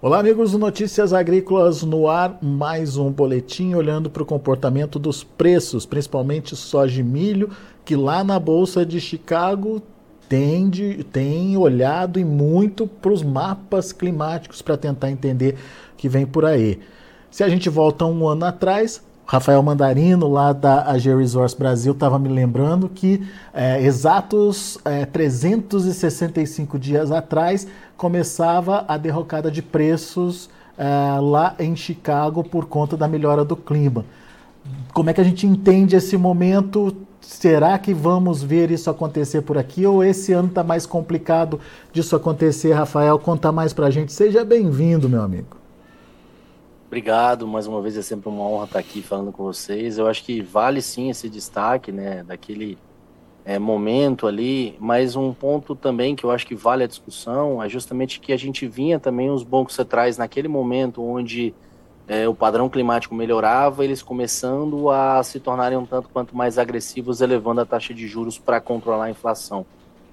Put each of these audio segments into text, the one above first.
Olá, amigos do Notícias Agrícolas no ar, mais um boletim olhando para o comportamento dos preços, principalmente soja e milho, que lá na Bolsa de Chicago tende, tem olhado e muito para os mapas climáticos para tentar entender o que vem por aí. Se a gente volta um ano atrás, Rafael Mandarino, lá da AG Resource Brasil, estava me lembrando que é, exatos é, 365 dias atrás começava a derrocada de preços é, lá em Chicago por conta da melhora do clima. Como é que a gente entende esse momento? Será que vamos ver isso acontecer por aqui ou esse ano está mais complicado disso acontecer? Rafael, conta mais para a gente. Seja bem-vindo, meu amigo. Obrigado, mais uma vez é sempre uma honra estar aqui falando com vocês. Eu acho que vale sim esse destaque, né, daquele é, momento ali, mas um ponto também que eu acho que vale a discussão é justamente que a gente vinha também os bancos centrais naquele momento onde é, o padrão climático melhorava, eles começando a se tornarem um tanto quanto mais agressivos, elevando a taxa de juros para controlar a inflação.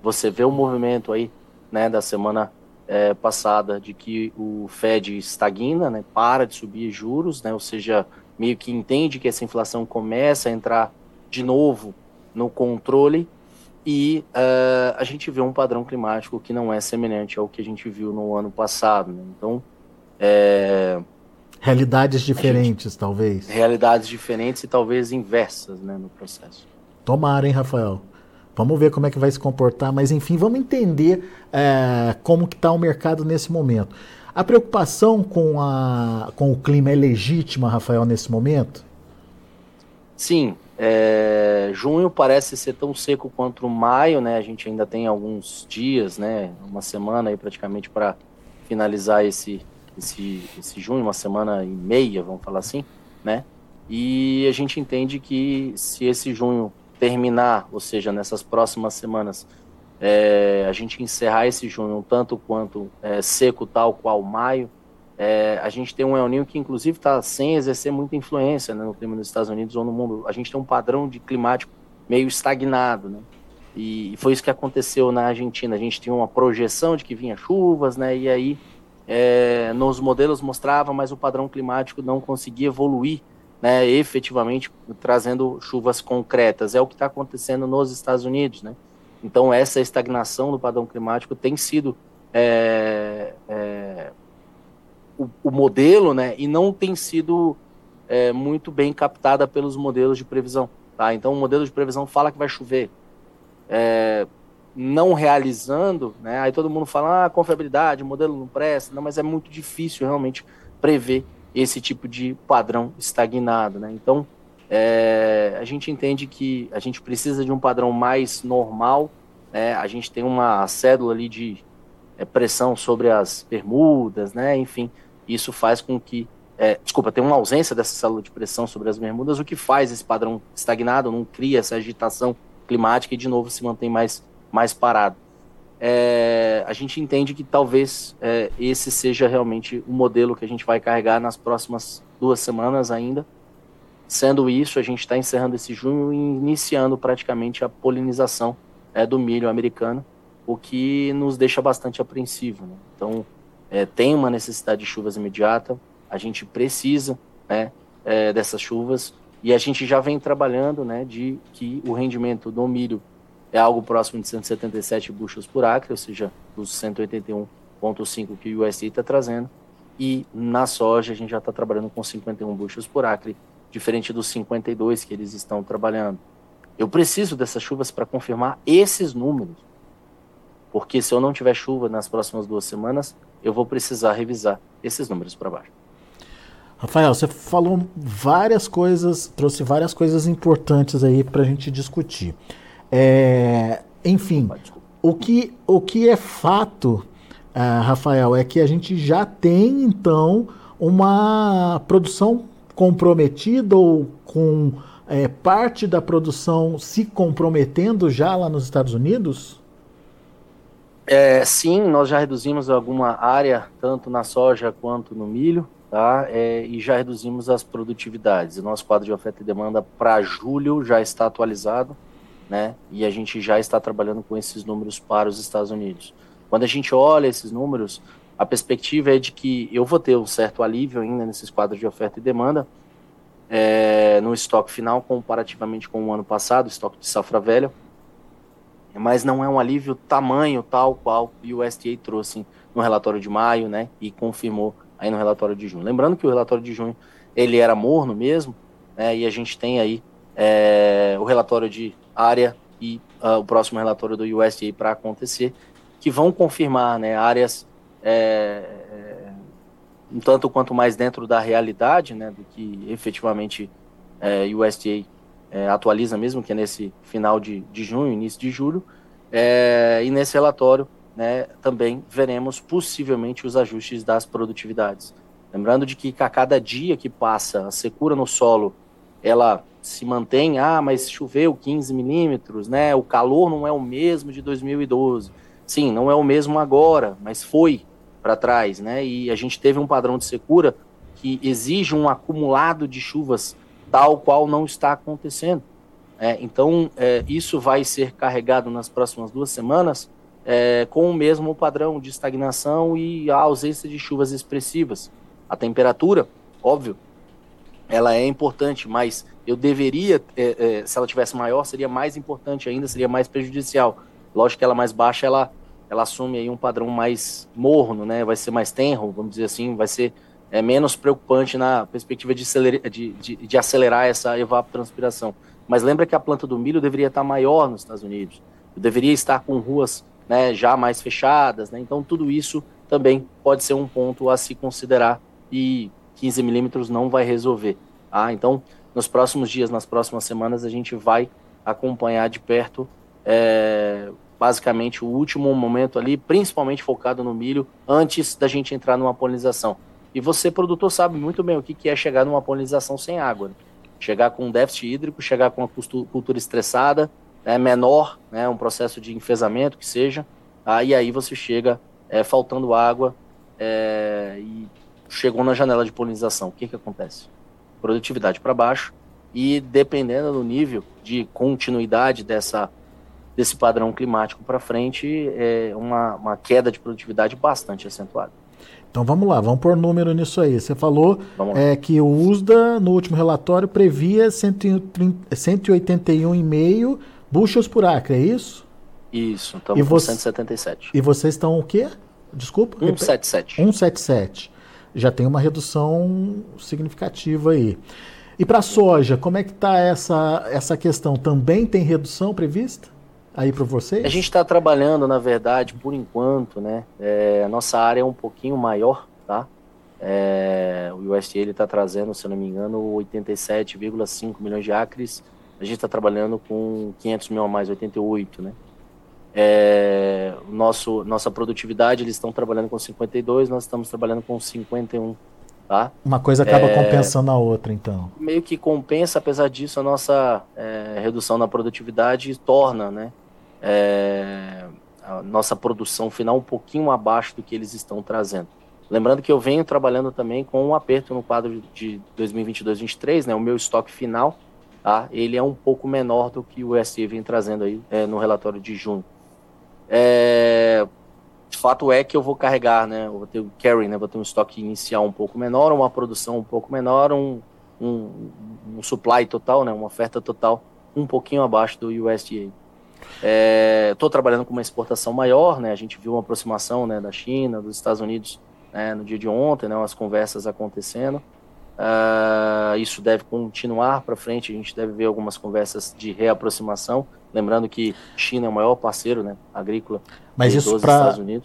Você vê o movimento aí, né, da semana é, passada de que o Fed estagna, né, para de subir juros, né, ou seja, meio que entende que essa inflação começa a entrar de novo no controle e uh, a gente vê um padrão climático que não é semelhante ao que a gente viu no ano passado. Né? Então, é... realidades diferentes, gente... talvez. Realidades diferentes e talvez inversas, né, no processo. Tomara, hein, Rafael. Vamos ver como é que vai se comportar, mas enfim, vamos entender é, como que está o mercado nesse momento. A preocupação com, a, com o clima é legítima, Rafael, nesse momento? Sim, é, junho parece ser tão seco quanto maio, né? A gente ainda tem alguns dias, né? Uma semana aí praticamente para finalizar esse, esse, esse junho, uma semana e meia, vamos falar assim, né? E a gente entende que se esse junho terminar, ou seja, nessas próximas semanas, é, a gente encerrar esse junho um tanto quanto é, seco, tal qual maio, é, a gente tem um El Niño que, inclusive, está sem exercer muita influência né, no clima dos Estados Unidos ou no mundo. A gente tem um padrão de climático meio estagnado, né? E, e foi isso que aconteceu na Argentina. A gente tinha uma projeção de que vinha chuvas, né? E aí, é, nos modelos mostrava, mas o padrão climático não conseguia evoluir, né? Efetivamente, trazendo chuvas concretas. É o que está acontecendo nos Estados Unidos, né? Então, essa estagnação do padrão climático tem sido é, é, o, o modelo, né, e não tem sido é, muito bem captada pelos modelos de previsão. Tá? Então, o modelo de previsão fala que vai chover. É, não realizando, né, aí todo mundo fala, ah, confiabilidade, modelo não presta, não, mas é muito difícil realmente prever esse tipo de padrão estagnado. Né? Então, é, a gente entende que a gente precisa de um padrão mais normal, né? a gente tem uma cédula ali de é, pressão sobre as bermudas, né? enfim, isso faz com que, é, desculpa, tem uma ausência dessa célula de pressão sobre as bermudas, o que faz esse padrão estagnado, não cria essa agitação climática e de novo se mantém mais, mais parado. É, a gente entende que talvez é, esse seja realmente o modelo que a gente vai carregar nas próximas duas semanas ainda. Sendo isso, a gente está encerrando esse junho e iniciando praticamente a polinização é, do milho americano, o que nos deixa bastante apreensivo. Né? Então, é, tem uma necessidade de chuvas imediata, a gente precisa né, é, dessas chuvas e a gente já vem trabalhando né, de que o rendimento do milho é algo próximo de 177 bushels por acre, ou seja, dos 181,5 que o USDA está trazendo, e na soja a gente já está trabalhando com 51 bushels por acre, diferente dos 52 que eles estão trabalhando. Eu preciso dessas chuvas para confirmar esses números, porque se eu não tiver chuva nas próximas duas semanas, eu vou precisar revisar esses números para baixo. Rafael, você falou várias coisas, trouxe várias coisas importantes aí para a gente discutir. É, enfim, o que, o que é fato, uh, Rafael, é que a gente já tem então uma produção comprometida ou com é, parte da produção se comprometendo já lá nos Estados Unidos? É, sim, nós já reduzimos alguma área, tanto na soja quanto no milho, tá? É, e já reduzimos as produtividades. O nosso quadro de oferta e demanda para julho já está atualizado, né? E a gente já está trabalhando com esses números para os Estados Unidos. Quando a gente olha esses números, a perspectiva é de que eu vou ter um certo alívio ainda nesses quadros de oferta e demanda é, no estoque final comparativamente com o ano passado, estoque de safra velha, mas não é um alívio tamanho tal qual o USDA trouxe no relatório de maio, né, e confirmou aí no relatório de junho. Lembrando que o relatório de junho ele era morno mesmo, né, e a gente tem aí é, o relatório de área e uh, o próximo relatório do USDA para acontecer, que vão confirmar né, áreas é, é, um tanto quanto mais dentro da realidade né, do que efetivamente é, USDA é, atualiza mesmo, que é nesse final de, de junho, início de julho, é, e nesse relatório né, também veremos possivelmente os ajustes das produtividades. Lembrando de que a cada dia que passa a secura no solo, ela se mantém, ah, mas choveu 15 milímetros, né? O calor não é o mesmo de 2012. Sim, não é o mesmo agora, mas foi para trás, né? E a gente teve um padrão de secura que exige um acumulado de chuvas tal qual não está acontecendo. É, então, é, isso vai ser carregado nas próximas duas semanas é, com o mesmo padrão de estagnação e a ausência de chuvas expressivas. A temperatura, óbvio, ela é importante, mas eu deveria, é, é, se ela tivesse maior, seria mais importante ainda, seria mais prejudicial. Lógico que ela mais baixa, ela, ela assume aí um padrão mais morno, né? Vai ser mais tenro, vamos dizer assim, vai ser é, menos preocupante na perspectiva de, acelerar, de, de, de acelerar essa evapotranspiração. Mas lembra que a planta do milho deveria estar maior nos Estados Unidos, deveria estar com ruas né, já mais fechadas, né? Então tudo isso também pode ser um ponto a se considerar e 15 milímetros não vai resolver. Ah, então, nos próximos dias, nas próximas semanas, a gente vai acompanhar de perto, é, basicamente, o último momento ali, principalmente focado no milho, antes da gente entrar numa polinização. E você, produtor, sabe muito bem o que, é chegar numa polinização sem água. Né? Chegar com um déficit hídrico, chegar com uma cultura estressada, né, menor, né, um processo de enfesamento que seja, ah, e aí você chega é, faltando água é, e chegou na janela de polinização, o que, que acontece? Produtividade para baixo e dependendo do nível de continuidade dessa, desse padrão climático para frente, é uma, uma queda de produtividade bastante acentuada. Então vamos lá, vamos pôr número nisso aí. Você falou é, que o USDA, no último relatório, previa 181,5 bushels por acre, é isso? Isso, estamos com você, 177. E vocês estão o quê? Desculpa? 177. 177 já tem uma redução significativa aí. E para a soja, como é que está essa, essa questão? Também tem redução prevista aí para vocês? A gente está trabalhando, na verdade, por enquanto, né? É, a nossa área é um pouquinho maior, tá? É, o USDA está trazendo, se eu não me engano, 87,5 milhões de acres. A gente está trabalhando com 500 mil a mais, 88, né? É, nosso, nossa produtividade, eles estão trabalhando com 52, nós estamos trabalhando com 51. Tá? Uma coisa acaba é, compensando a outra, então. Meio que compensa, apesar disso, a nossa é, redução na produtividade torna né, é, a nossa produção final um pouquinho abaixo do que eles estão trazendo. Lembrando que eu venho trabalhando também com um aperto no quadro de 2022-23, né, o meu estoque final, tá, ele é um pouco menor do que o SE vem trazendo aí é, no relatório de junho. É, de fato é que eu vou carregar, né? Eu vou ter o carry, né? Vou ter um estoque inicial um pouco menor, uma produção um pouco menor, um, um, um supply total, né? Uma oferta total um pouquinho abaixo do USDA. Estou é, trabalhando com uma exportação maior, né? A gente viu uma aproximação, né? Da China, dos Estados Unidos, né? No dia de ontem, né? Umas conversas acontecendo. Uh, isso deve continuar para frente. A gente deve ver algumas conversas de reaproximação Lembrando que China é o maior parceiro né, agrícola Mas isso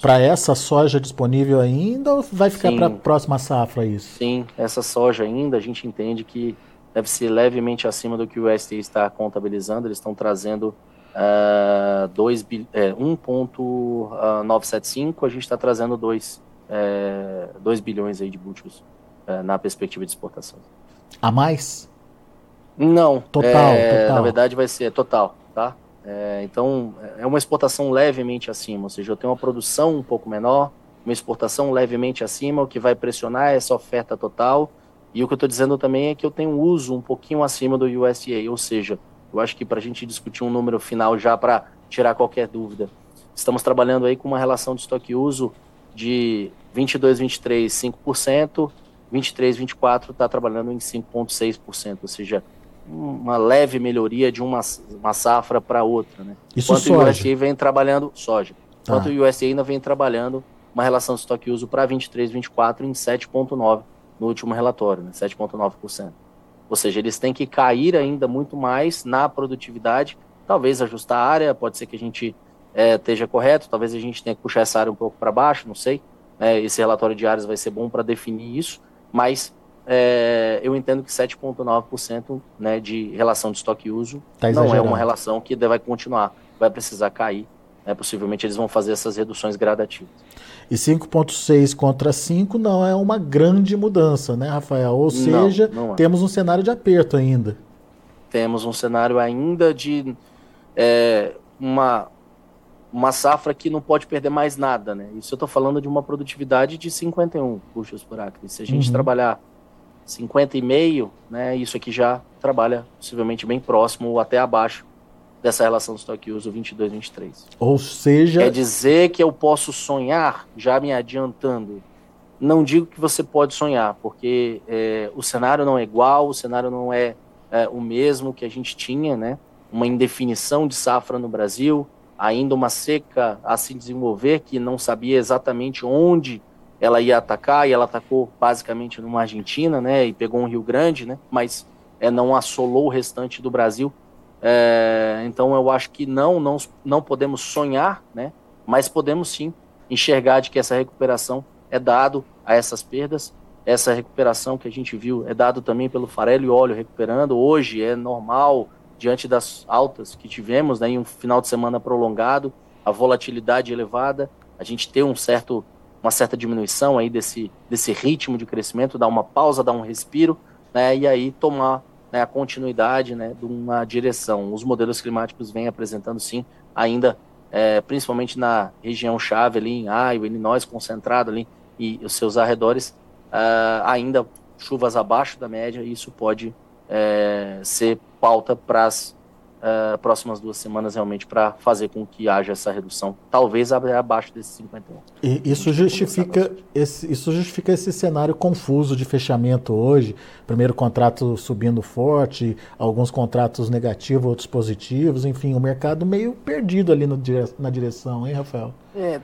para essa soja disponível ainda ou vai ficar para a próxima safra isso? Sim, essa soja ainda a gente entende que deve ser levemente acima do que o USDA está contabilizando. Eles estão trazendo uh, 2, é, 1,975, a gente está trazendo 2, é, 2 bilhões aí de é, na perspectiva de exportação. A mais? Não. Total, é, total. Na verdade vai ser total tá? É, então, é uma exportação levemente acima, ou seja, eu tenho uma produção um pouco menor, uma exportação levemente acima, o que vai pressionar essa oferta total. E o que eu estou dizendo também é que eu tenho um uso um pouquinho acima do USDA, ou seja, eu acho que para a gente discutir um número final já para tirar qualquer dúvida, estamos trabalhando aí com uma relação de estoque-uso de 22, 23, 5%, 23, 24 está trabalhando em 5,6%, ou seja, uma leve melhoria de uma, uma safra para outra. Né? Isso Enquanto soja. o USDA vem trabalhando, soja, enquanto ah. o USDA ainda vem trabalhando uma relação de estoque uso para 23, 24 em 7,9% no último relatório, né? 7,9%. Ou seja, eles têm que cair ainda muito mais na produtividade, talvez ajustar a área, pode ser que a gente é, esteja correto, talvez a gente tenha que puxar essa área um pouco para baixo, não sei. É, esse relatório de áreas vai ser bom para definir isso, mas é, eu entendo que 7,9% né, de relação de estoque uso tá não é uma relação que vai continuar, vai precisar cair. Né, possivelmente eles vão fazer essas reduções gradativas. E 5,6 contra 5 não é uma grande mudança, né, Rafael? Ou seja, não, não é. temos um cenário de aperto ainda. Temos um cenário ainda de é, uma, uma safra que não pode perder mais nada, né? Isso eu estou falando de uma produtividade de 51 bushels por acre. Se a gente uhum. trabalhar 50,5, né, isso aqui já trabalha possivelmente bem próximo ou até abaixo dessa relação do estoque uso 22, 23. Ou seja... Quer dizer que eu posso sonhar, já me adiantando. Não digo que você pode sonhar, porque é, o cenário não é igual, o cenário não é, é o mesmo que a gente tinha, né? Uma indefinição de safra no Brasil, ainda uma seca a se desenvolver que não sabia exatamente onde ela ia atacar e ela atacou basicamente numa Argentina, né? E pegou um Rio Grande, né? Mas é, não assolou o restante do Brasil. É, então eu acho que não, não, não podemos sonhar, né? Mas podemos sim enxergar de que essa recuperação é dado a essas perdas. Essa recuperação que a gente viu é dado também pelo farelo e óleo recuperando. Hoje é normal diante das altas que tivemos, né, em um final de semana prolongado, a volatilidade elevada, a gente ter um certo uma certa diminuição aí desse, desse ritmo de crescimento, dar uma pausa, dar um respiro, né, e aí tomar né, a continuidade né, de uma direção. Os modelos climáticos vêm apresentando, sim, ainda, é, principalmente na região chave ali em Iowa, Illinois, concentrado ali, e os seus arredores, uh, ainda chuvas abaixo da média, e isso pode é, ser pauta para as uh, próximas duas semanas realmente para fazer com que haja essa redução, talvez abaixo desses 51. E isso justifica esse, isso justifica esse cenário confuso de fechamento hoje. Primeiro contrato subindo forte, alguns contratos negativos, outros positivos, enfim, o mercado meio perdido ali no, na direção, hein, Rafael? É,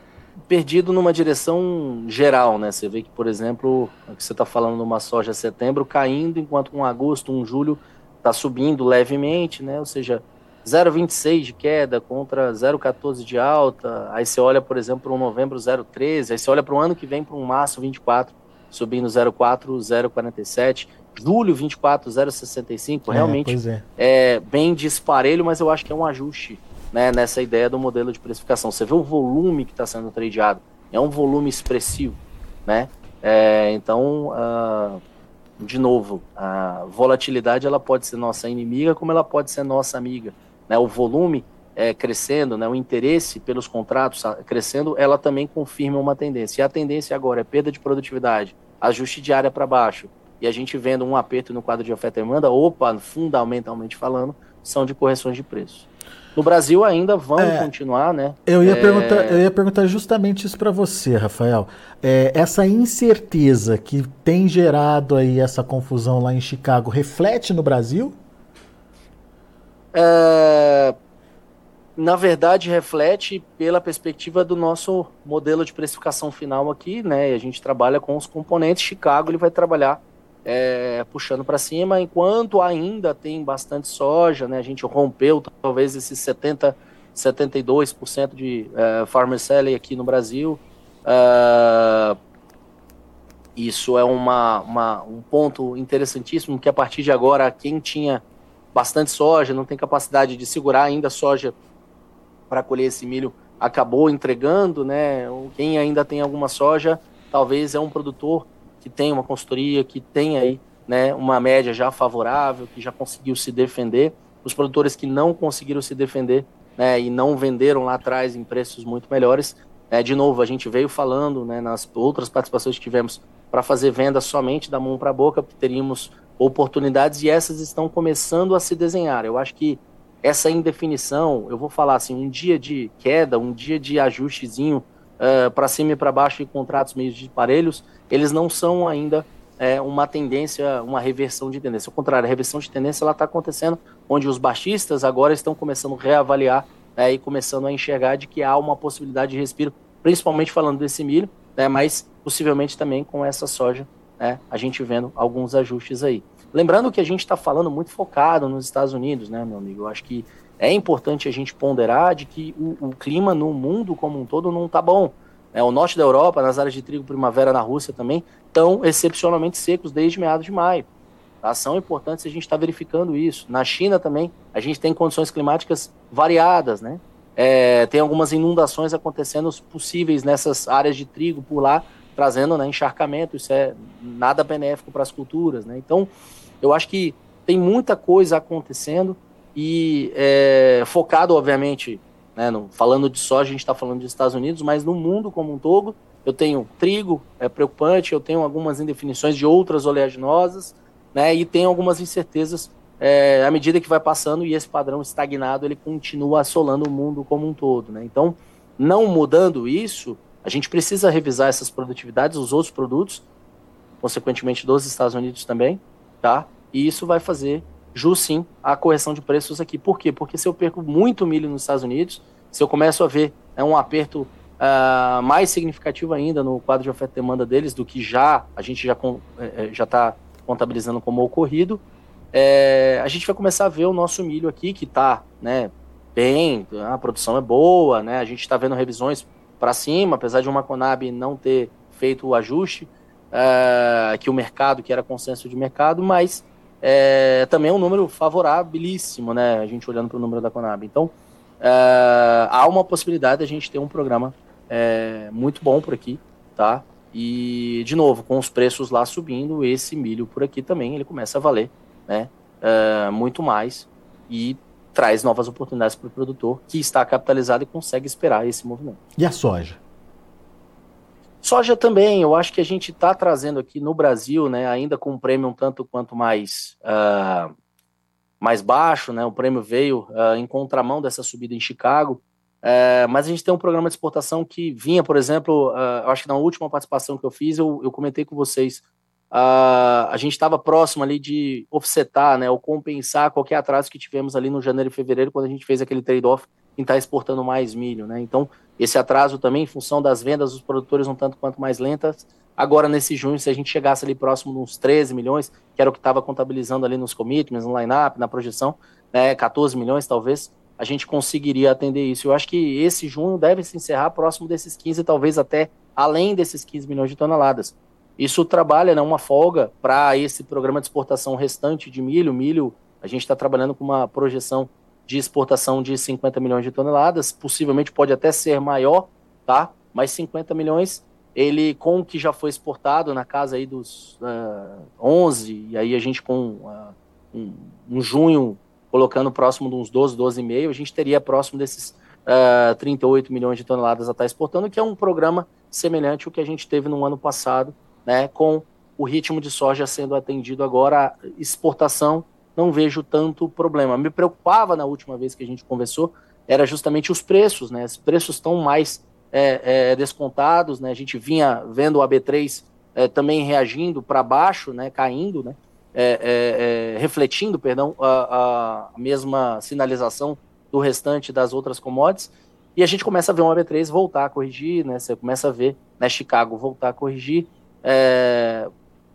perdido numa direção geral, né? Você vê que, por exemplo, você está falando numa soja setembro caindo, enquanto um agosto, um julho está subindo levemente, né? Ou seja, 0,26 de queda contra 0,14 de alta. Aí você olha, por exemplo, para um novembro 0,13. Aí você olha para o ano que vem para um março 24, subindo 0,4, 0,47. Julho 24, 0,65. Realmente é, é. é bem disparelho, mas eu acho que é um ajuste né, nessa ideia do modelo de precificação. Você vê o volume que está sendo tradeado. É um volume expressivo, né? É, então, uh, de novo, a volatilidade ela pode ser nossa inimiga, como ela pode ser nossa amiga. Né? O volume é, crescendo, né? o interesse pelos contratos crescendo, ela também confirma uma tendência. E a tendência agora é perda de produtividade, ajuste de área para baixo, e a gente vendo um aperto no quadro de oferta e demanda, opa, fundamentalmente falando, são de correções de preço. No Brasil ainda vão é, continuar, né? Eu ia, é... perguntar, eu ia perguntar justamente isso para você, Rafael. É, essa incerteza que tem gerado aí essa confusão lá em Chicago reflete no Brasil? É, na verdade, reflete pela perspectiva do nosso modelo de precificação final aqui, né? A gente trabalha com os componentes. Chicago ele vai trabalhar é, puxando para cima, enquanto ainda tem bastante soja, né? A gente rompeu talvez esses 70, 72% de é, farmer selling aqui no Brasil. É, isso é uma, uma, um ponto interessantíssimo, que a partir de agora, quem tinha bastante soja, não tem capacidade de segurar ainda soja para colher esse milho, acabou entregando, né? Quem ainda tem alguma soja, talvez é um produtor que tem uma consultoria, que tem aí né, uma média já favorável, que já conseguiu se defender. Os produtores que não conseguiram se defender né, e não venderam lá atrás em preços muito melhores, é, de novo, a gente veio falando né, nas outras participações que tivemos para fazer venda somente da mão para a boca, porque teríamos oportunidades e essas estão começando a se desenhar. Eu acho que essa indefinição, eu vou falar assim, um dia de queda, um dia de ajustezinho uh, para cima e para baixo em contratos meio de parelhos, eles não são ainda é, uma tendência, uma reversão de tendência. Ao contrário, a reversão de tendência ela está acontecendo onde os baixistas agora estão começando a reavaliar é, e começando a enxergar de que há uma possibilidade de respiro, principalmente falando desse milho, né, mas possivelmente também com essa soja, né, a gente vendo alguns ajustes aí. Lembrando que a gente está falando muito focado nos Estados Unidos, né, meu amigo? Eu acho que é importante a gente ponderar de que o, o clima no mundo como um todo não está bom. É, o norte da Europa, nas áreas de trigo primavera na Rússia também, estão excepcionalmente secos desde meados de maio. Tá? São importantes a gente está verificando isso. Na China também, a gente tem condições climáticas variadas, né? É, tem algumas inundações acontecendo possíveis nessas áreas de trigo por lá, trazendo né, encharcamento. Isso é nada benéfico para as culturas, né? Então, eu acho que tem muita coisa acontecendo e é, focado, obviamente, né, no, falando de soja, a gente está falando dos Estados Unidos, mas no mundo como um todo, eu tenho trigo, é preocupante, eu tenho algumas indefinições de outras oleaginosas, né, e tenho algumas incertezas é, à medida que vai passando e esse padrão estagnado ele continua assolando o mundo como um todo. Né? Então, não mudando isso, a gente precisa revisar essas produtividades, os outros produtos, consequentemente dos Estados Unidos também, tá? E isso vai fazer jus sim a correção de preços aqui. Por quê? Porque se eu perco muito milho nos Estados Unidos, se eu começo a ver é, um aperto uh, mais significativo ainda no quadro de oferta e demanda deles do que já a gente já é, é, já está contabilizando como ocorrido, é, a gente vai começar a ver o nosso milho aqui que está né, bem, a produção é boa, né, a gente está vendo revisões para cima, apesar de uma Conab não ter feito o ajuste uh, que o mercado, que era consenso de mercado, mas é, também é um número favorabilíssimo, né? A gente olhando para o número da Conab. Então, é, há uma possibilidade de a gente ter um programa é, muito bom por aqui, tá? E, de novo, com os preços lá subindo, esse milho por aqui também ele começa a valer, né? É, muito mais e traz novas oportunidades para o produtor que está capitalizado e consegue esperar esse movimento. E a soja? Soja também, eu acho que a gente está trazendo aqui no Brasil, né, ainda com um prêmio um tanto quanto mais, uh, mais baixo, né, o prêmio veio uh, em contramão dessa subida em Chicago, uh, mas a gente tem um programa de exportação que vinha, por exemplo, eu acho que na última participação que eu fiz, eu, eu comentei com vocês, a gente estava próximo ali de offsetar, né, ou compensar qualquer atraso que tivemos ali no janeiro e fevereiro, quando a gente fez aquele trade-off em estar tá exportando mais milho, né, então esse atraso também, em função das vendas dos produtores um tanto quanto mais lentas. Agora, nesse junho, se a gente chegasse ali próximo de uns 13 milhões, que era o que estava contabilizando ali nos commitments, no line-up, na projeção, né, 14 milhões talvez, a gente conseguiria atender isso. Eu acho que esse junho deve se encerrar próximo desses 15, talvez até além desses 15 milhões de toneladas. Isso trabalha né, uma folga para esse programa de exportação restante de milho. Milho, a gente está trabalhando com uma projeção de exportação de 50 milhões de toneladas, possivelmente pode até ser maior, tá? Mas 50 milhões, ele com o que já foi exportado na casa aí dos uh, eh, 11, e aí a gente com uh, um, um, junho colocando próximo de uns 12, 12,5, a gente teria próximo desses uh, eh, 38 milhões de toneladas a estar exportando, que é um programa semelhante ao que a gente teve no ano passado, né, com o ritmo de soja sendo atendido agora, exportação não vejo tanto problema. Me preocupava na última vez que a gente conversou, era justamente os preços, né? Os preços estão mais é, é, descontados, né? A gente vinha vendo o AB3 é, também reagindo para baixo, né? Caindo, né? É, é, é, refletindo, perdão, a, a, mesma sinalização do restante das outras commodities. E a gente começa a ver um AB3 voltar a corrigir, né? Você começa a ver né, Chicago voltar a corrigir.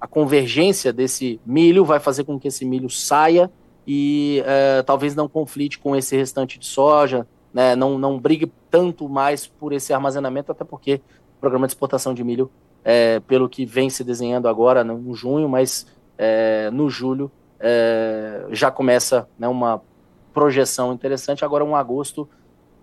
A convergência desse milho vai fazer com que esse milho saia e é, talvez não conflite com esse restante de soja, né, não, não brigue tanto mais por esse armazenamento, até porque o programa de exportação de milho, é, pelo que vem se desenhando agora no junho, mas é, no julho é, já começa né, uma projeção interessante. Agora, um agosto,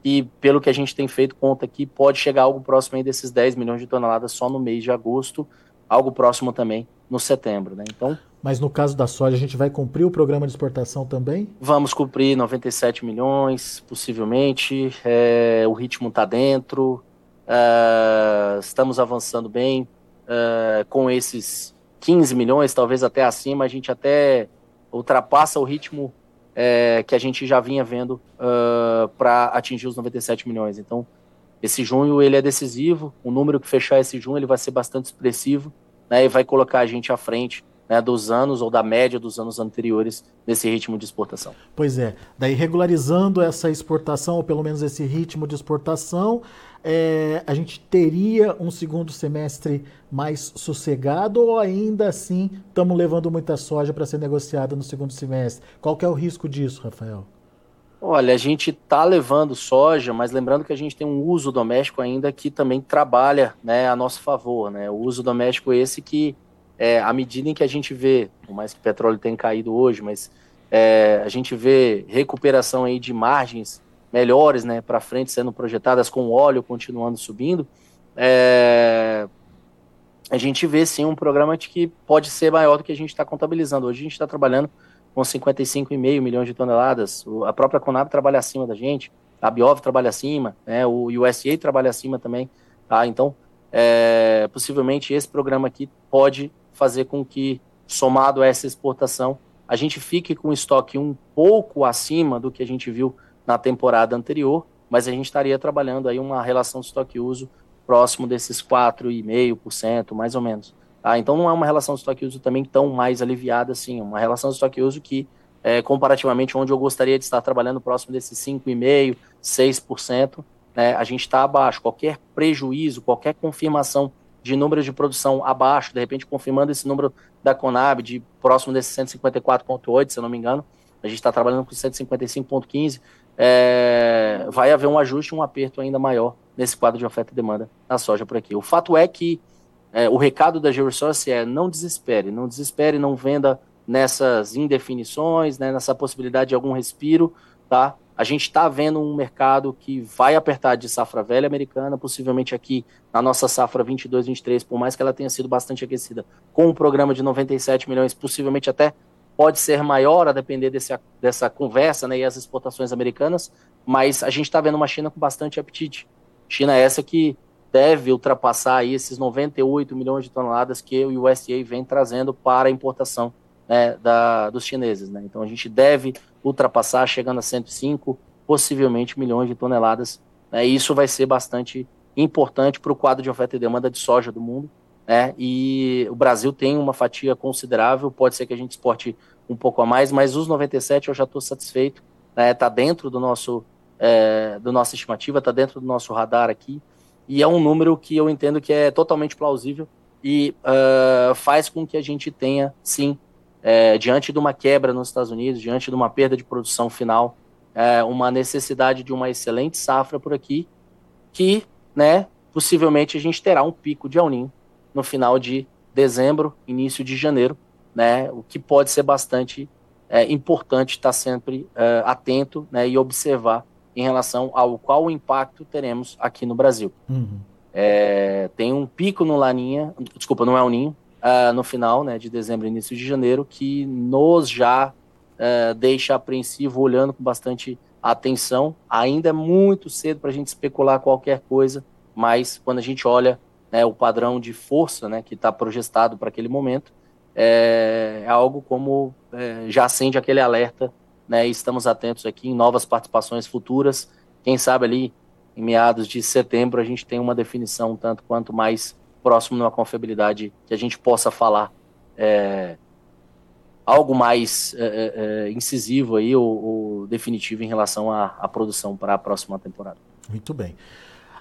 e pelo que a gente tem feito conta aqui, pode chegar algo próximo aí desses 10 milhões de toneladas só no mês de agosto, algo próximo também no setembro, né? Então. Mas no caso da soja, a gente vai cumprir o programa de exportação também? Vamos cumprir 97 milhões, possivelmente. É, o ritmo está dentro. Uh, estamos avançando bem. Uh, com esses 15 milhões, talvez até acima, a gente até ultrapassa o ritmo é, que a gente já vinha vendo uh, para atingir os 97 milhões. Então, esse junho ele é decisivo, o número que fechar esse junho ele vai ser bastante expressivo, né, e vai colocar a gente à frente né, dos anos ou da média dos anos anteriores nesse ritmo de exportação. Pois é, daí regularizando essa exportação, ou pelo menos esse ritmo de exportação, é, a gente teria um segundo semestre mais sossegado ou ainda assim estamos levando muita soja para ser negociada no segundo semestre? Qual que é o risco disso, Rafael? Olha, a gente está levando soja, mas lembrando que a gente tem um uso doméstico ainda que também trabalha né, a nosso favor. Né? O uso doméstico esse que, é, à medida em que a gente vê, por mais que o petróleo tenha caído hoje, mas é, a gente vê recuperação aí de margens melhores né, para frente sendo projetadas com óleo continuando subindo, é, a gente vê sim um programa que pode ser maior do que a gente está contabilizando. Hoje a gente está trabalhando com 55,5 milhões de toneladas. A própria Conab trabalha acima da gente, a Biov trabalha acima, né, o USA trabalha acima também. Tá? Então, é, possivelmente esse programa aqui pode fazer com que, somado a essa exportação, a gente fique com um estoque um pouco acima do que a gente viu na temporada anterior, mas a gente estaria trabalhando aí uma relação de estoque-uso próximo desses 4,5%, mais ou menos. Tá? Então não é uma relação de estoque-uso também tão mais aliviada assim, uma relação de estoque-uso que, é, comparativamente, onde eu gostaria de estar trabalhando próximo desses 5,5%, 6%, né, a gente está abaixo. Qualquer prejuízo, qualquer confirmação de números de produção abaixo, de repente confirmando esse número da Conab de próximo desses 154,8, se eu não me engano, a gente está trabalhando com 155,15, é, vai haver um ajuste, um aperto ainda maior nesse quadro de oferta e demanda na soja por aqui. O fato é que é, o recado da GeoResource é não desespere, não desespere, não venda nessas indefinições, né, nessa possibilidade de algum respiro, tá? A gente está vendo um mercado que vai apertar de safra velha americana, possivelmente aqui na nossa safra 22, 23, por mais que ela tenha sido bastante aquecida, com um programa de 97 milhões, possivelmente até pode ser maior a depender desse, dessa conversa né, e as exportações americanas, mas a gente está vendo uma China com bastante apetite. China é essa que deve ultrapassar aí esses 98 milhões de toneladas que o USDA vem trazendo para a importação né, da, dos chineses. Né? Então a gente deve ultrapassar, chegando a 105, possivelmente milhões de toneladas. Né? E isso vai ser bastante importante para o quadro de oferta e demanda de soja do mundo. Né? E o Brasil tem uma fatia considerável, pode ser que a gente exporte um pouco a mais, mas os 97 eu já estou satisfeito, está né? Tá dentro do nosso, é, do nossa estimativa, está dentro do nosso radar aqui e é um número que eu entendo que é totalmente plausível e uh, faz com que a gente tenha, sim, é, diante de uma quebra nos Estados Unidos, diante de uma perda de produção final, é, uma necessidade de uma excelente safra por aqui, que, né, possivelmente a gente terá um pico de El no final de dezembro, início de janeiro, né, o que pode ser bastante é, importante estar sempre é, atento né, e observar em relação ao qual o impacto teremos aqui no Brasil. Uhum. É, tem um pico no Laninha, desculpa, no El Ninho, uh, no final né, de dezembro, início de janeiro, que nos já uh, deixa apreensivo, olhando com bastante atenção. Ainda é muito cedo para a gente especular qualquer coisa, mas quando a gente olha né, o padrão de força né, que está projetado para aquele momento, é, é algo como é, já acende aquele alerta né? E estamos atentos aqui em novas participações futuras. Quem sabe ali em meados de setembro a gente tem uma definição tanto quanto mais próximo numa confiabilidade que a gente possa falar é, algo mais é, é, é incisivo aí ou, ou, definitivo em relação à, à produção para a próxima temporada. Muito bem.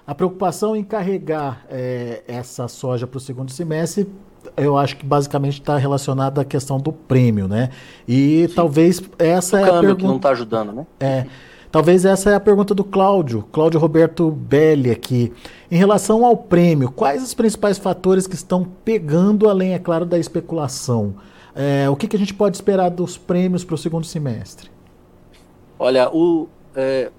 A preocupação em carregar é, essa soja para o segundo semestre eu acho que basicamente está relacionado à questão do prêmio, né? E Sim. talvez essa o é a pergunta que não está ajudando, né? É. Talvez essa é a pergunta do Cláudio, Cláudio Roberto Belli aqui. Em relação ao prêmio, quais os principais fatores que estão pegando, além, é claro, da especulação? É, o que, que a gente pode esperar dos prêmios para o segundo semestre? Olha, o, é,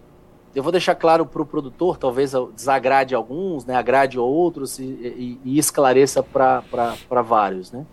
eu vou deixar claro para o produtor, talvez desagrade alguns, né, agrade outros e, e, e esclareça para vários. Né?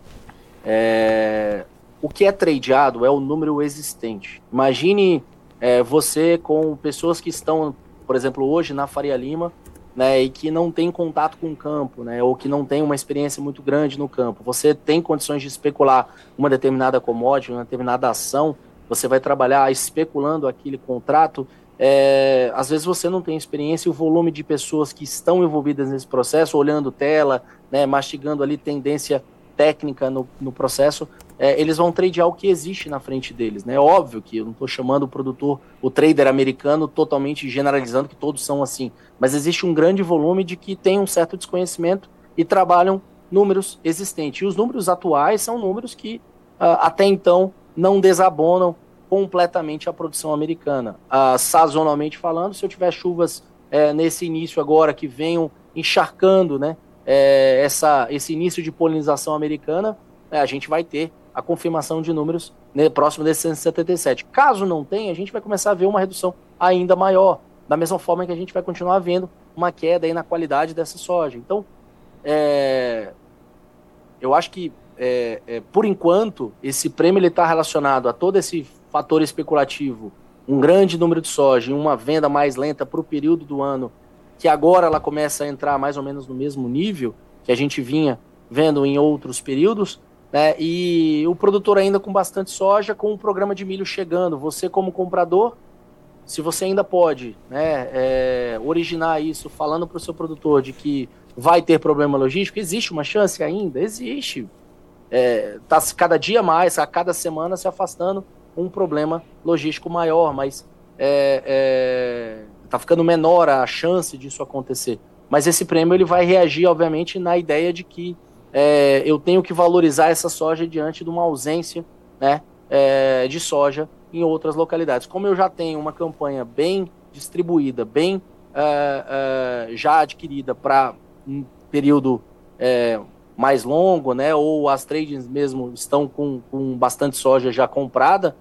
É, o que é tradeado é o número existente. Imagine é, você com pessoas que estão, por exemplo, hoje na Faria Lima, né, e que não tem contato com o campo, né, ou que não tem uma experiência muito grande no campo. Você tem condições de especular uma determinada commodity, uma determinada ação, você vai trabalhar especulando aquele contrato é, às vezes você não tem experiência e o volume de pessoas que estão envolvidas nesse processo, olhando tela, né, mastigando ali tendência técnica no, no processo, é, eles vão tradear o que existe na frente deles. Né? É óbvio que eu não estou chamando o produtor, o trader americano, totalmente generalizando que todos são assim, mas existe um grande volume de que tem um certo desconhecimento e trabalham números existentes. E os números atuais são números que uh, até então não desabonam completamente a produção americana. Uh, sazonalmente falando, se eu tiver chuvas é, nesse início agora que venham encharcando né, é, essa, esse início de polinização americana, é, a gente vai ter a confirmação de números né, próximo desse 177. Caso não tenha, a gente vai começar a ver uma redução ainda maior, da mesma forma que a gente vai continuar vendo uma queda aí na qualidade dessa soja. Então, é, eu acho que, é, é, por enquanto, esse prêmio está relacionado a todo esse fator especulativo, um grande número de soja e uma venda mais lenta para o período do ano, que agora ela começa a entrar mais ou menos no mesmo nível que a gente vinha vendo em outros períodos, né? E o produtor ainda com bastante soja, com o programa de milho chegando. Você, como comprador, se você ainda pode né, é, originar isso falando para o seu produtor de que vai ter problema logístico, existe uma chance ainda? Existe. Está é, cada dia mais, a cada semana se afastando um problema logístico maior, mas está é, é, ficando menor a chance disso acontecer. Mas esse prêmio ele vai reagir, obviamente, na ideia de que é, eu tenho que valorizar essa soja diante de uma ausência né, é, de soja em outras localidades. Como eu já tenho uma campanha bem distribuída, bem é, é já adquirida para um período é, mais longo, né, ou as tradings mesmo estão com, com bastante soja já comprada,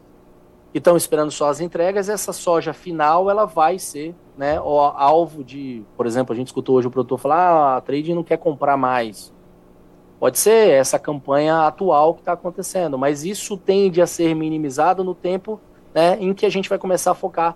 estão esperando só as entregas, essa soja final ela vai ser né, alvo de, por exemplo, a gente escutou hoje o produtor falar, ah, a trading não quer comprar mais. Pode ser essa campanha atual que está acontecendo, mas isso tende a ser minimizado no tempo né, em que a gente vai começar a focar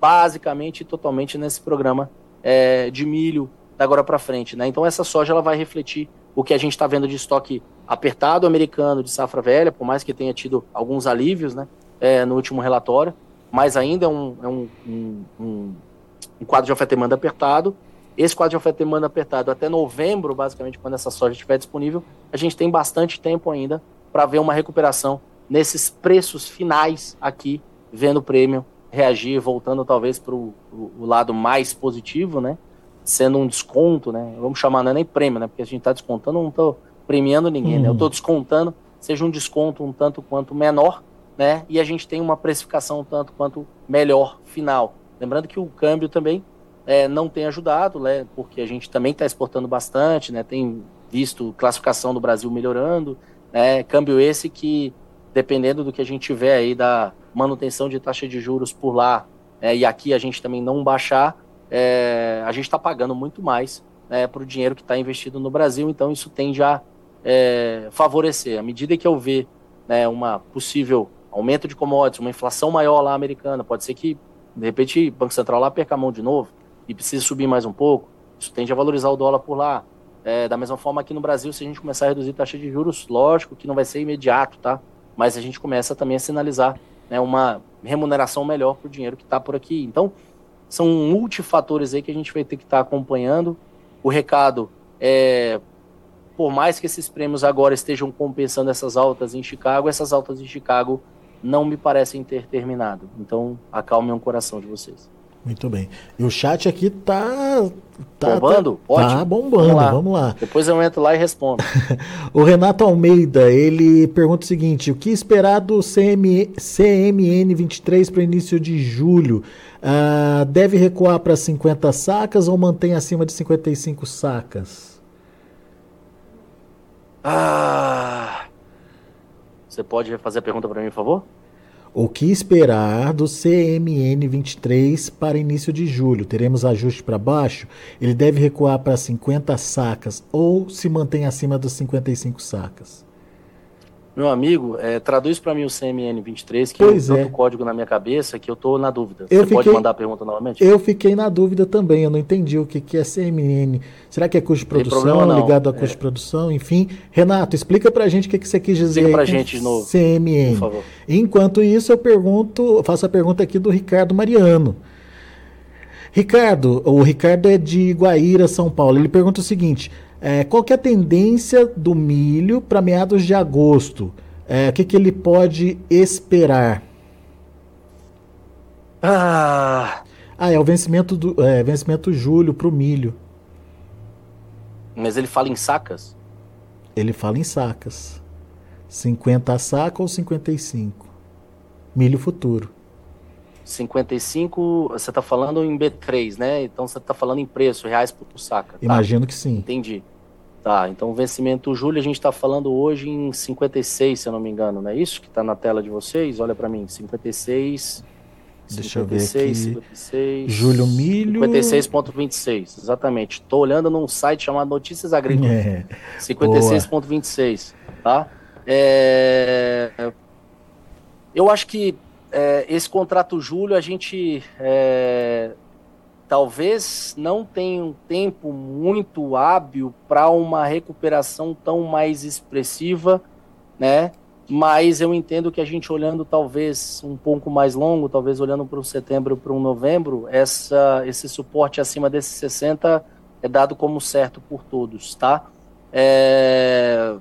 basicamente e totalmente nesse programa é, de milho da agora para frente. Né? Então essa soja ela vai refletir o que a gente está vendo de estoque apertado americano de safra velha, por mais que tenha tido alguns alívios né, é, no último relatório, mas ainda é um, é um, um, um, quadro de oferta e demanda apertado esse quadro de oferta e demanda apertado até novembro, basicamente, quando essa soja estiver disponível, a gente tem bastante tempo ainda para ver uma recuperação nesses preços finais aqui, vendo o prêmio reagir, voltando talvez para o lado mais positivo, né? Sendo um desconto, né? Vamos chamar, não é nem prêmio, né? Porque a gente está descontando, não estou premiando ninguém, né? Eu estou descontando, seja um desconto um tanto quanto menor, né? E a gente tem uma precificação tanto quanto melhor final. Lembrando que o câmbio também é, não tem ajudado, né, porque a gente também está exportando bastante, né, tem visto classificação do Brasil melhorando, né, câmbio esse que, dependendo do que a gente tiver aí da manutenção de taxa de juros por lá, é, e aqui a gente também não baixar, é, a gente está pagando muito mais né, para o dinheiro que está investido no Brasil, então isso tende a é, favorecer. À medida que eu ver né, uma possível aumento de commodities, uma inflação maior lá americana, pode ser que, de repente, o Banco Central lá perca a mão de novo, e precisa subir mais um pouco, isso tende a valorizar o dólar por lá. É, da mesma forma aqui no Brasil, se a gente começar a reduzir taxa de juros, lógico que não vai ser imediato, tá? Mas a gente começa também a sinalizar né, uma remuneração melhor para o dinheiro que está por aqui. Então, são multifatores aí que a gente vai ter que estar tá acompanhando. O recado é, por mais que esses prêmios agora estejam compensando essas altas em Chicago, essas altas em Chicago não me parecem ter terminado. Então, acalmem o coração de vocês. Muito bem. E o chat aqui tá. tá bombando? Tá, Ótimo. Tá bombando, vamos lá. vamos lá. Depois eu entro lá e respondo. o Renato Almeida, ele pergunta o seguinte: o que esperar do CM, CMN 23 para início de julho? Uh, deve recuar para 50 sacas ou mantém acima de 55 sacas? Ah. Você pode fazer a pergunta para mim, por favor? O que esperar do CMN 23 para início de julho? Teremos ajuste para baixo? Ele deve recuar para 50 sacas ou se mantém acima dos 55 sacas? Meu amigo, é, traduz para mim o CMN 23, que pois eu é. o código na minha cabeça que eu estou na dúvida. Eu Você fiquei, pode mandar a pergunta novamente? Eu fiquei na dúvida também, eu não entendi o que, que é CMN. Será que é custo de produção, ligado a custo é. de produção, enfim. Renato, explica para a gente o que, que você quis dizer Explica para gente de novo, CMN. Por favor. Enquanto isso, eu pergunto, faço a pergunta aqui do Ricardo Mariano. Ricardo, o Ricardo é de Guaíra, São Paulo. Ele pergunta o seguinte: é, qual que é a tendência do milho para meados de agosto? É, o que, que ele pode esperar? Ah, ah é o vencimento do é, vencimento julho para o milho. Mas ele fala em sacas? Ele fala em sacas. 50 a saca ou 55? Milho futuro. 55, você está falando em B3, né? Então você está falando em preço, reais por saca. Tá? Imagino que sim. Entendi. Tá, então o vencimento julho a gente está falando hoje em 56, se eu não me engano, não é isso que está na tela de vocês? Olha para mim, 56. Deixa 56, eu ver aqui. 56, julho milho. 56.26, exatamente. Estou olhando num site chamado Notícias Agrícolas. É, 56.26, tá? É, eu acho que é, esse contrato julho a gente é, talvez não tenha um tempo muito hábil para uma recuperação tão mais expressiva, né? Mas eu entendo que a gente olhando talvez um pouco mais longo, talvez olhando para um setembro, para um novembro, essa, esse suporte acima desses 60 é dado como certo por todos, tá? É,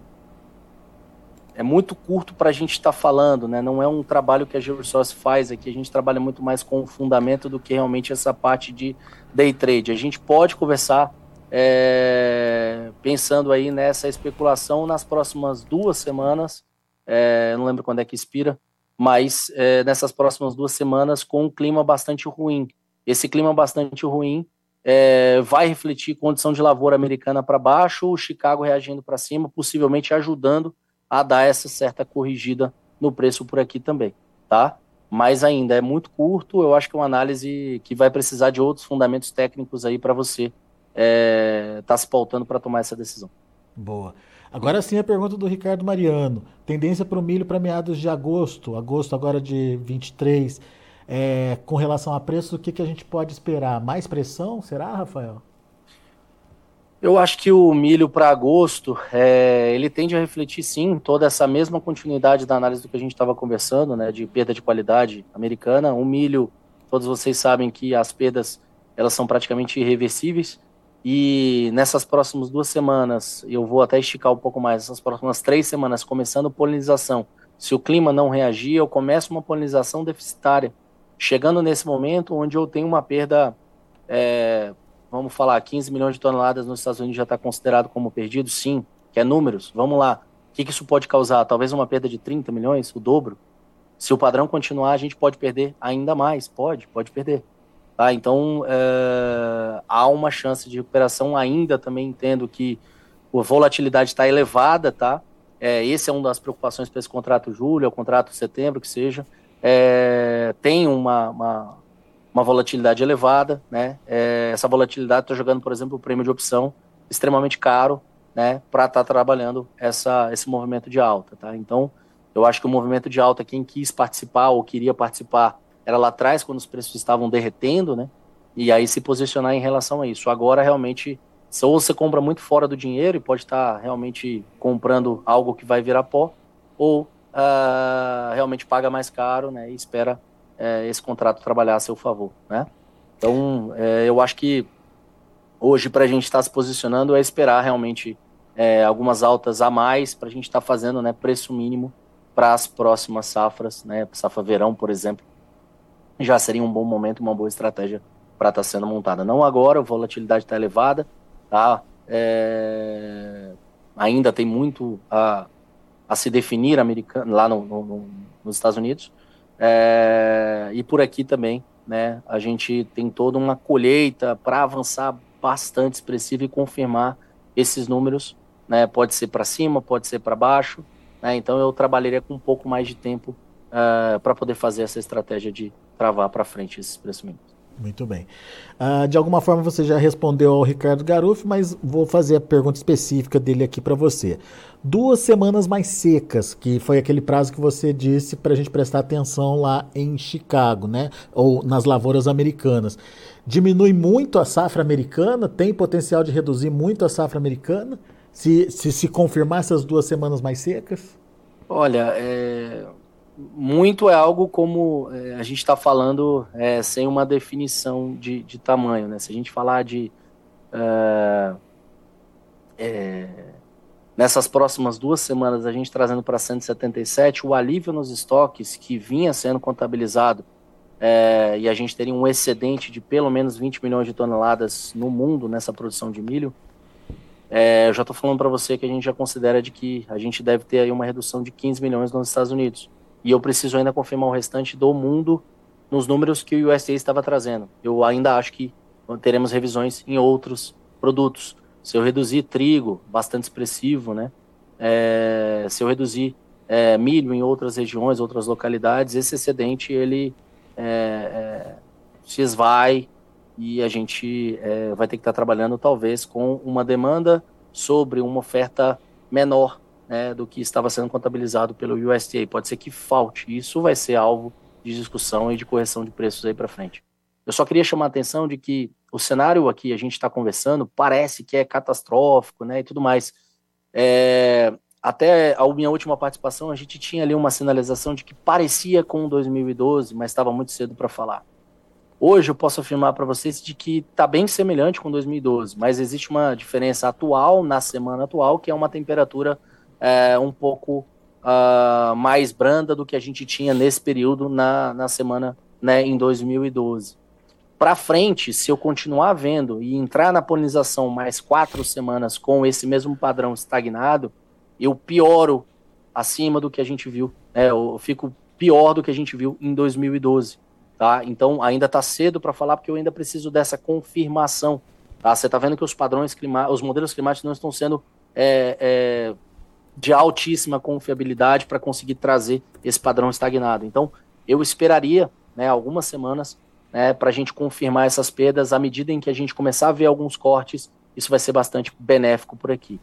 é muito curto para a gente estar tá falando, né? Não é um trabalho que a GeoResource faz aqui, a gente trabalha muito mais com o fundamento do que realmente essa parte de day trade. A gente pode conversar é, pensando aí nessa especulação nas próximas duas semanas, é, não lembro quando é que expira, mas é, nessas próximas duas semanas com um clima bastante ruim. Esse clima bastante ruim é, vai refletir condição de lavoura americana para baixo, o Chicago reagindo para cima, possivelmente ajudando a dar essa certa corrigida no preço por aqui também, tá? Mas ainda é muito curto, eu acho que é uma análise que vai precisar de outros fundamentos técnicos aí para você estar é, tá se pautando para tomar essa decisão. Boa. Agora sim a pergunta do Ricardo Mariano. Tendência para o milho para meados de agosto, agosto agora de 23. É, com relação a preço, o que, que a gente pode esperar? Mais pressão? Será, Rafael? Eu acho que o milho para agosto, é, ele tende a refletir sim toda essa mesma continuidade da análise do que a gente estava conversando, né, de perda de qualidade americana. O milho, todos vocês sabem que as perdas elas são praticamente irreversíveis e nessas próximas duas semanas, eu vou até esticar um pouco mais, essas próximas três semanas, começando polinização. Se o clima não reagir, eu começo uma polinização deficitária, chegando nesse momento onde eu tenho uma perda é, vamos falar, 15 milhões de toneladas nos Estados Unidos já está considerado como perdido? Sim, que é números. Vamos lá. O que, que isso pode causar? Talvez uma perda de 30 milhões, o dobro. Se o padrão continuar, a gente pode perder ainda mais. Pode, pode perder. Tá? Então, é, há uma chance de recuperação. Ainda também entendo que a volatilidade está elevada, tá? É, esse é uma das preocupações para esse contrato julho, é o contrato setembro, que seja. É, tem uma, uma, uma volatilidade elevada, né? É, essa volatilidade está jogando, por exemplo, o prêmio de opção extremamente caro, né? Para estar tá trabalhando essa, esse movimento de alta, tá? Então, eu acho que o movimento de alta, quem quis participar ou queria participar, era lá atrás, quando os preços estavam derretendo, né? E aí se posicionar em relação a isso. Agora, realmente, ou você compra muito fora do dinheiro e pode estar tá realmente comprando algo que vai virar pó, ou uh, realmente paga mais caro, né? E espera é, esse contrato trabalhar a seu favor, né? Então, é, eu acho que hoje para a gente estar tá se posicionando é esperar realmente é, algumas altas a mais para a gente estar tá fazendo, né, preço mínimo para as próximas safras, né, safra verão, por exemplo, já seria um bom momento, uma boa estratégia para estar tá sendo montada. Não agora, a volatilidade está elevada, tá? É, ainda tem muito a, a se definir americano, lá no, no, nos Estados Unidos, é, e por aqui também, né, a gente tem toda uma colheita para avançar bastante expressiva e confirmar esses números. Né, pode ser para cima, pode ser para baixo. Né, então eu trabalharia com um pouco mais de tempo uh, é, para poder fazer essa estratégia de travar para frente esses preços mínimos. Muito bem. Uh, de alguma forma você já respondeu ao Ricardo Garufi, mas vou fazer a pergunta específica dele aqui para você. Duas semanas mais secas, que foi aquele prazo que você disse para a gente prestar atenção lá em Chicago, né? Ou nas lavouras americanas. Diminui muito a safra americana? Tem potencial de reduzir muito a safra americana? Se se, se confirmar essas duas semanas mais secas? Olha, é muito é algo como é, a gente está falando é, sem uma definição de, de, tamanho, né? Se a gente falar de é, é nessas próximas duas semanas a gente trazendo para 177 o alívio nos estoques que vinha sendo contabilizado é, e a gente teria um excedente de pelo menos 20 milhões de toneladas no mundo nessa produção de milho. É, eu já estou falando para você que a gente já considera de que a gente deve ter aí uma redução de 15 milhões nos Estados Unidos. E eu preciso ainda confirmar o restante do mundo nos números que o USDA estava trazendo. Eu ainda acho que teremos revisões em outros produtos. Se eu reduzir trigo, bastante expressivo, né? É, se eu reduzir é, milho em outras regiões, outras localidades, esse excedente ele é, é, se esvai e a gente é, vai ter que estar trabalhando talvez com uma demanda sobre uma oferta menor né, do que estava sendo contabilizado pelo USDA. Pode ser que falte. Isso vai ser alvo de discussão e de correção de preços aí para frente. Eu só queria chamar a atenção de que o cenário aqui a gente está conversando parece que é catastrófico, né, e tudo mais. É, até a minha última participação, a gente tinha ali uma sinalização de que parecia com 2012, mas estava muito cedo para falar. Hoje eu posso afirmar para vocês de que está bem semelhante com 2012, mas existe uma diferença atual, na semana atual, que é uma temperatura é, um pouco uh, mais branda do que a gente tinha nesse período na, na semana né, em 2012. Para frente, se eu continuar vendo e entrar na polinização mais quatro semanas com esse mesmo padrão estagnado, eu pioro acima do que a gente viu, né? Eu fico pior do que a gente viu em 2012, tá? Então ainda está cedo para falar porque eu ainda preciso dessa confirmação, tá? Você está vendo que os padrões climáticos, os modelos climáticos não estão sendo é, é, de altíssima confiabilidade para conseguir trazer esse padrão estagnado. Então eu esperaria, né, algumas semanas, né, para a gente confirmar essas perdas à medida em que a gente começar a ver alguns cortes, isso vai ser bastante benéfico por aqui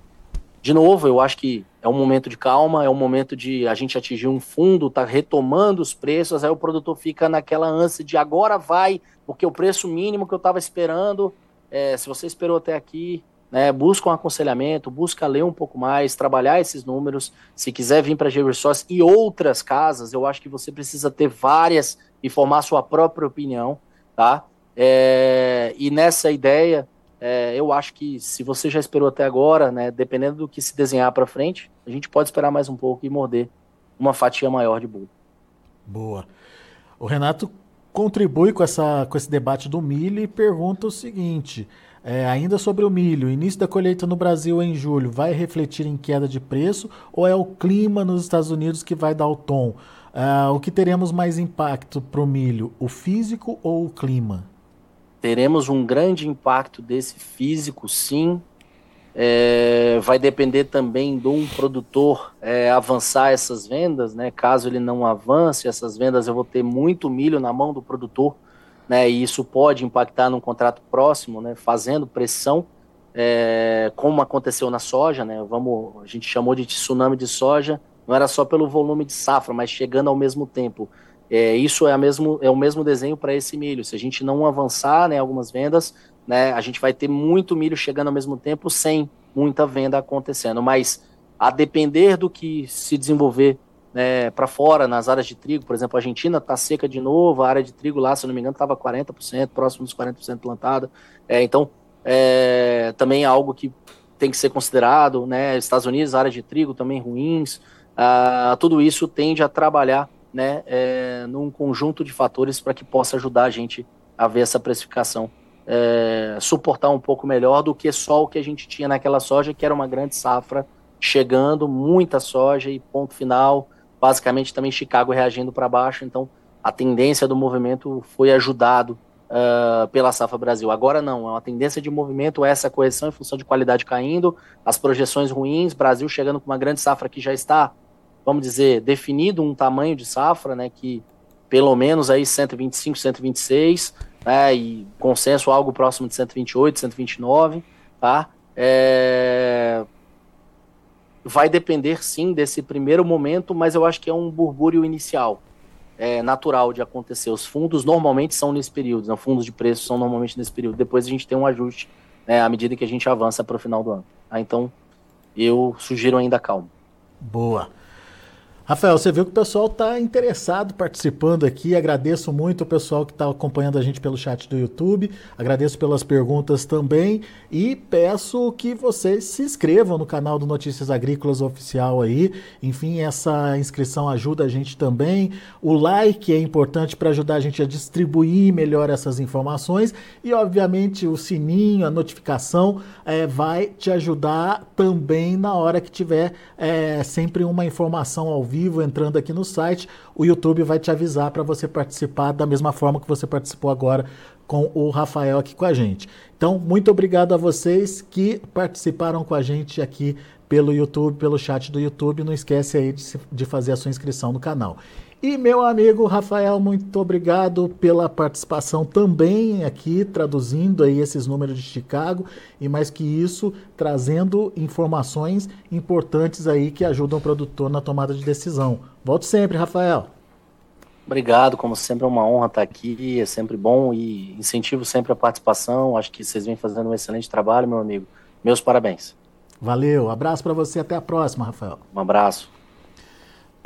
de novo, eu acho que é um momento de calma, é um momento de a gente atingir um fundo, tá retomando os preços, aí o produtor fica naquela ânsia de agora vai, porque o preço mínimo que eu estava esperando, é, se você esperou até aqui, né, busca um aconselhamento, busca ler um pouco mais, trabalhar esses números. Se quiser vir para a G-Resource e outras casas, eu acho que você precisa ter várias e formar sua própria opinião, tá? É, e nessa ideia, é, eu acho que se você já esperou até agora, né, dependendo do que se desenhar para frente, a gente pode esperar mais um pouco e morder uma fatia maior de bolo. Boa. O Renato contribui com, essa, com esse debate do milho e pergunta o seguinte: é, ainda sobre o milho, o início da colheita no Brasil em julho vai refletir em queda de preço ou é o clima nos Estados Unidos que vai dar o tom? É, o que teremos mais impacto para o milho, o físico ou o clima? teremos um grande impacto desse físico, sim. É, vai depender também de um produtor é, avançar essas vendas, né? Caso ele não avance essas vendas, eu vou ter muito milho na mão do produtor, né? E isso pode impactar num contrato próximo, né? Fazendo pressão, é, como aconteceu na soja, né? Vamos, a gente chamou de tsunami de soja, não era só pelo volume de safra, mas chegando ao mesmo tempo. É, isso é, mesmo, é o mesmo desenho para esse milho. Se a gente não avançar né, algumas vendas, né, a gente vai ter muito milho chegando ao mesmo tempo sem muita venda acontecendo. Mas a depender do que se desenvolver né, para fora, nas áreas de trigo, por exemplo, a Argentina está seca de novo, a área de trigo lá, se não me engano, estava 40%, próximo dos 40% plantada. É, então, é, também é algo que tem que ser considerado. Né, Estados Unidos, área de trigo também ruins. Ah, tudo isso tende a trabalhar né, é, num conjunto de fatores para que possa ajudar a gente a ver essa precificação é, suportar um pouco melhor do que só o que a gente tinha naquela soja, que era uma grande safra chegando, muita soja e ponto final. Basicamente também Chicago reagindo para baixo, então a tendência do movimento foi ajudado uh, pela safra Brasil. Agora não, é uma tendência de movimento, essa correção em função de qualidade caindo, as projeções ruins, Brasil chegando com uma grande safra que já está vamos dizer, definido um tamanho de safra, né, que pelo menos aí 125, 126, né, e consenso algo próximo de 128, 129, tá? É... Vai depender sim desse primeiro momento, mas eu acho que é um burbúrio inicial, é natural de acontecer. Os fundos normalmente são nesse período, né? fundos de preço são normalmente nesse período. Depois a gente tem um ajuste né, à medida que a gente avança para o final do ano. Tá? Então, eu sugiro ainda calma. Boa. Rafael, você viu que o pessoal está interessado, participando aqui. Agradeço muito o pessoal que está acompanhando a gente pelo chat do YouTube. Agradeço pelas perguntas também. E peço que vocês se inscrevam no canal do Notícias Agrícolas Oficial aí. Enfim, essa inscrição ajuda a gente também. O like é importante para ajudar a gente a distribuir melhor essas informações. E, obviamente, o sininho, a notificação é, vai te ajudar também na hora que tiver é, sempre uma informação ao vivo vivo entrando aqui no site, o YouTube vai te avisar para você participar da mesma forma que você participou agora com o Rafael aqui com a gente. Então, muito obrigado a vocês que participaram com a gente aqui pelo YouTube, pelo chat do YouTube. Não esquece aí de, de fazer a sua inscrição no canal. E meu amigo Rafael, muito obrigado pela participação também aqui, traduzindo aí esses números de Chicago e mais que isso, trazendo informações importantes aí que ajudam o produtor na tomada de decisão. Volte sempre, Rafael. Obrigado, como sempre é uma honra estar aqui, é sempre bom e incentivo sempre a participação. Acho que vocês vêm fazendo um excelente trabalho, meu amigo. Meus parabéns. Valeu, abraço para você, até a próxima, Rafael. Um abraço.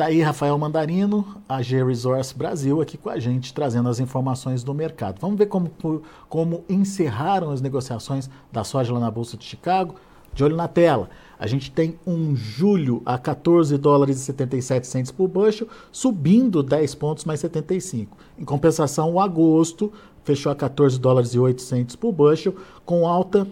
Tá aí Rafael Mandarino, a G Resource Brasil, aqui com a gente, trazendo as informações do mercado. Vamos ver como, como encerraram as negociações da soja lá na Bolsa de Chicago? De olho na tela. A gente tem um julho a 14 dólares e 77 centos por bushel, subindo 10 pontos mais 75. Em compensação, o agosto fechou a 14 dólares e 8 centos por bushel, com alta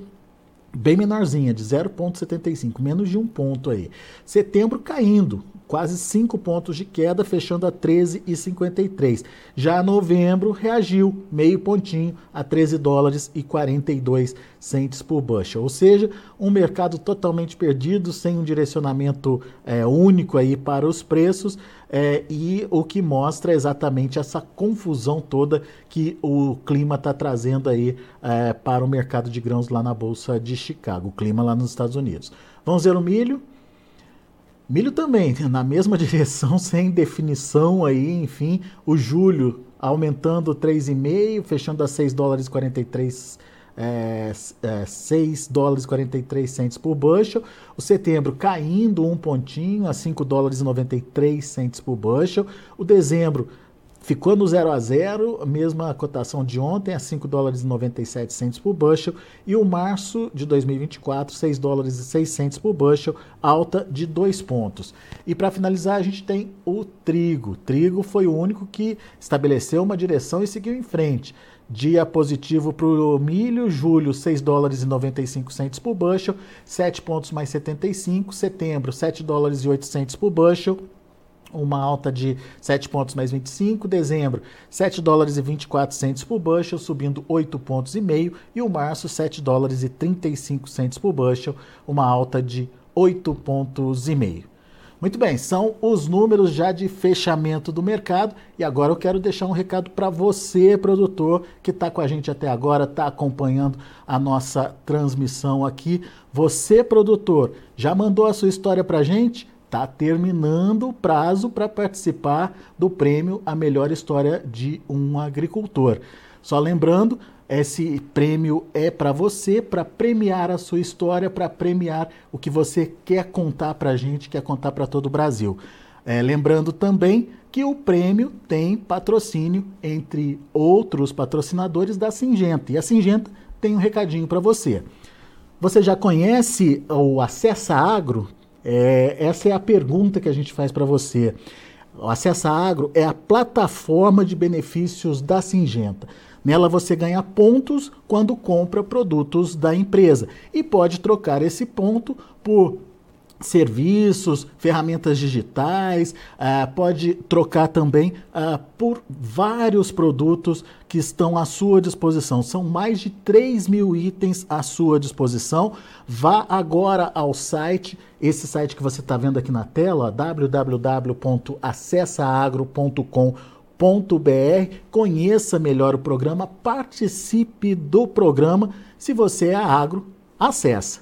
bem menorzinha, de 0,75, menos de um ponto aí. Setembro caindo, quase 5 pontos de queda, fechando a 13,53. Já novembro reagiu meio pontinho a 13 dólares e 42 centes por bushel. Ou seja, um mercado totalmente perdido, sem um direcionamento é, único aí para os preços. É, e o que mostra exatamente essa confusão toda que o clima está trazendo aí é, para o mercado de grãos lá na Bolsa de Chicago, o clima lá nos Estados Unidos. Vamos ver o milho. Milho também, na mesma direção, sem definição aí, enfim, o julho aumentando 3,5, fechando a 6 dólares e 43 é, é, 6 dólares e 43 centos por bushel. O setembro caindo um pontinho a 5 dólares e 93 centos por bushel. O dezembro ficou no 0 a 0, mesma cotação de ontem, a 5 dólares e 97 centos por bushel. E o março de 2024, 6 dólares e 6 centos por bushel, alta de 2 pontos. E para finalizar, a gente tem o trigo. Trigo foi o único que estabeleceu uma direção e seguiu em frente. Dia positivo para o milho, julho 6 dólares e 95 centos por bushel, 7 pontos mais 75, setembro 7 dólares e 800 por bushel, uma alta de 7 pontos mais 25, dezembro 7 dólares e 24 centos por bushel, subindo 8 pontos e meio, e o março 7 dólares e 35 centos por bushel, uma alta de 8 pontos e meio. Muito bem, são os números já de fechamento do mercado e agora eu quero deixar um recado para você, produtor, que está com a gente até agora, está acompanhando a nossa transmissão aqui. Você, produtor, já mandou a sua história para a gente? Está terminando o prazo para participar do prêmio A Melhor História de um Agricultor. Só lembrando, esse prêmio é para você, para premiar a sua história, para premiar o que você quer contar para a gente, quer contar para todo o Brasil. É, lembrando também que o prêmio tem patrocínio, entre outros patrocinadores, da Singenta. E a Singenta tem um recadinho para você. Você já conhece o Acessa Agro? É, essa é a pergunta que a gente faz para você. O Acessa Agro é a plataforma de benefícios da Singenta. Nela você ganha pontos quando compra produtos da empresa e pode trocar esse ponto por serviços, ferramentas digitais, uh, pode trocar também uh, por vários produtos que estão à sua disposição. São mais de 3 mil itens à sua disposição. Vá agora ao site, esse site que você está vendo aqui na tela, www.acessaagro.com.br br Conheça melhor o programa, participe do programa. Se você é agro, acessa.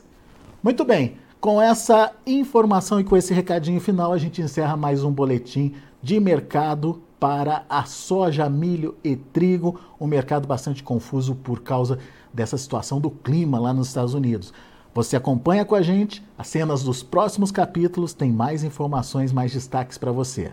Muito bem, com essa informação e com esse recadinho final, a gente encerra mais um boletim de mercado para a soja, milho e trigo, um mercado bastante confuso por causa dessa situação do clima lá nos Estados Unidos. Você acompanha com a gente, as cenas dos próximos capítulos têm mais informações, mais destaques para você.